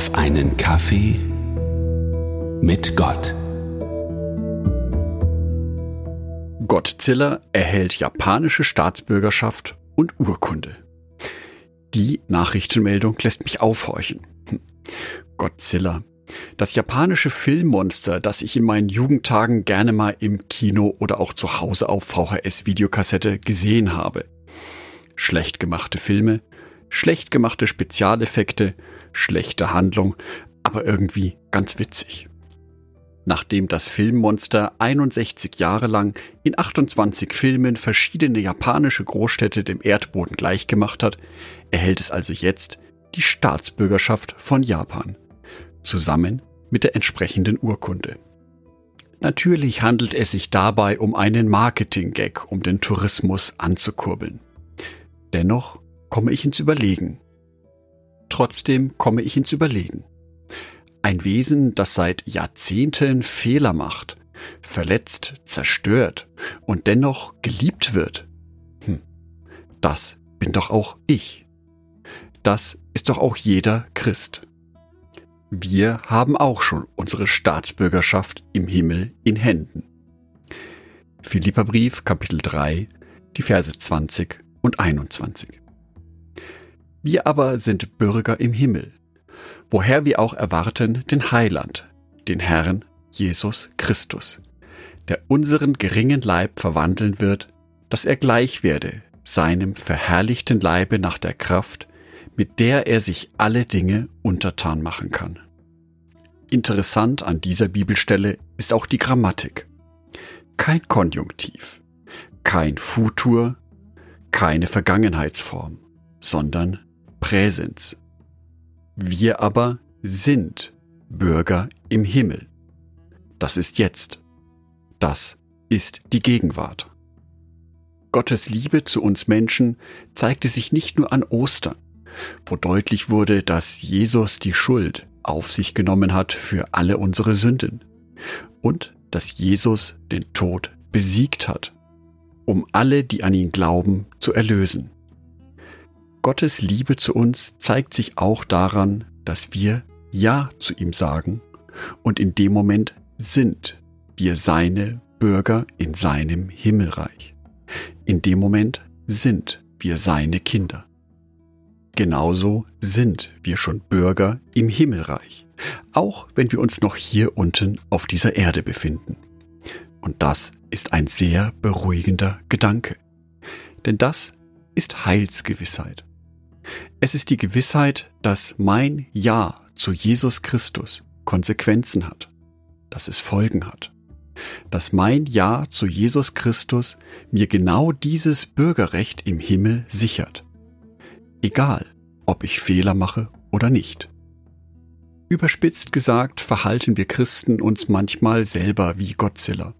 auf einen Kaffee mit Gott. Godzilla erhält japanische Staatsbürgerschaft und Urkunde. Die Nachrichtenmeldung lässt mich aufhorchen. Hm. Godzilla. Das japanische Filmmonster, das ich in meinen Jugendtagen gerne mal im Kino oder auch zu Hause auf VHS-Videokassette gesehen habe. Schlecht gemachte Filme, schlecht gemachte Spezialeffekte, schlechte Handlung, aber irgendwie ganz witzig. Nachdem das Filmmonster 61 Jahre lang in 28 Filmen verschiedene japanische Großstädte dem Erdboden gleichgemacht hat, erhält es also jetzt die Staatsbürgerschaft von Japan, zusammen mit der entsprechenden Urkunde. Natürlich handelt es sich dabei um einen Marketing-Gag, um den Tourismus anzukurbeln. Dennoch komme ich ins Überlegen. Trotzdem komme ich ins Überlegen. Ein Wesen, das seit Jahrzehnten Fehler macht, verletzt, zerstört und dennoch geliebt wird. Hm, das bin doch auch ich. Das ist doch auch jeder Christ. Wir haben auch schon unsere Staatsbürgerschaft im Himmel in Händen. Philipperbrief Kapitel 3, die Verse 20 und 21. Wir aber sind Bürger im Himmel, woher wir auch erwarten den Heiland, den Herrn Jesus Christus, der unseren geringen Leib verwandeln wird, dass er gleich werde seinem verherrlichten Leibe nach der Kraft, mit der er sich alle Dinge untertan machen kann. Interessant an dieser Bibelstelle ist auch die Grammatik. Kein Konjunktiv, kein Futur, keine Vergangenheitsform, sondern Präsens. Wir aber sind Bürger im Himmel. Das ist jetzt. Das ist die Gegenwart. Gottes Liebe zu uns Menschen zeigte sich nicht nur an Ostern, wo deutlich wurde, dass Jesus die Schuld auf sich genommen hat für alle unsere Sünden und dass Jesus den Tod besiegt hat, um alle, die an ihn glauben, zu erlösen. Gottes Liebe zu uns zeigt sich auch daran, dass wir Ja zu ihm sagen und in dem Moment sind wir seine Bürger in seinem Himmelreich. In dem Moment sind wir seine Kinder. Genauso sind wir schon Bürger im Himmelreich, auch wenn wir uns noch hier unten auf dieser Erde befinden. Und das ist ein sehr beruhigender Gedanke. Denn das ist Heilsgewissheit. Es ist die Gewissheit, dass mein Ja zu Jesus Christus Konsequenzen hat, dass es Folgen hat, dass mein Ja zu Jesus Christus mir genau dieses Bürgerrecht im Himmel sichert. Egal, ob ich Fehler mache oder nicht. Überspitzt gesagt verhalten wir Christen uns manchmal selber wie Godzilla.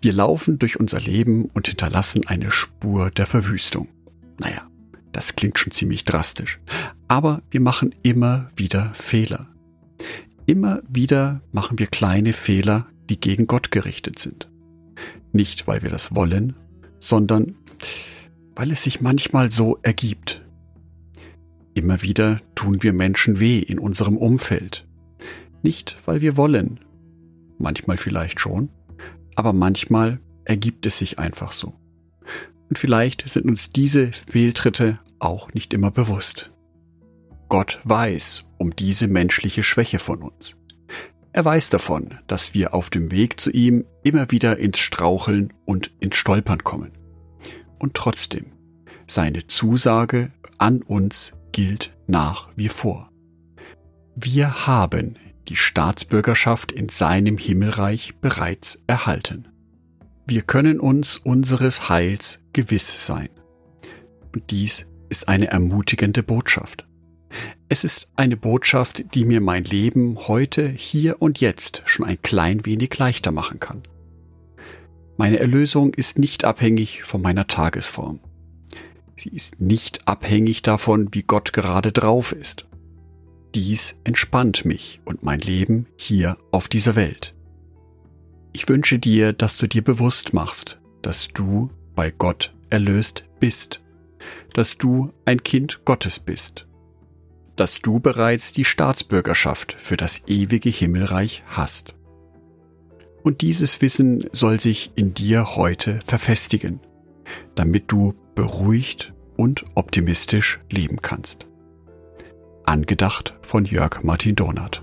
Wir laufen durch unser Leben und hinterlassen eine Spur der Verwüstung. Naja, das klingt schon ziemlich drastisch. Aber wir machen immer wieder Fehler. Immer wieder machen wir kleine Fehler, die gegen Gott gerichtet sind. Nicht, weil wir das wollen, sondern weil es sich manchmal so ergibt. Immer wieder tun wir Menschen weh in unserem Umfeld. Nicht, weil wir wollen. Manchmal vielleicht schon, aber manchmal ergibt es sich einfach so. Und vielleicht sind uns diese Fehltritte auch nicht immer bewusst. Gott weiß um diese menschliche Schwäche von uns. Er weiß davon, dass wir auf dem Weg zu ihm immer wieder ins Straucheln und ins Stolpern kommen. Und trotzdem, seine Zusage an uns gilt nach wie vor. Wir haben die Staatsbürgerschaft in seinem Himmelreich bereits erhalten. Wir können uns unseres Heils gewiss sein. Und dies ist eine ermutigende Botschaft. Es ist eine Botschaft, die mir mein Leben heute, hier und jetzt schon ein klein wenig leichter machen kann. Meine Erlösung ist nicht abhängig von meiner Tagesform. Sie ist nicht abhängig davon, wie Gott gerade drauf ist. Dies entspannt mich und mein Leben hier auf dieser Welt. Ich wünsche dir, dass du dir bewusst machst, dass du bei Gott erlöst bist, dass du ein Kind Gottes bist, dass du bereits die Staatsbürgerschaft für das ewige Himmelreich hast. Und dieses Wissen soll sich in dir heute verfestigen, damit du beruhigt und optimistisch leben kannst. Angedacht von Jörg Martin Donath.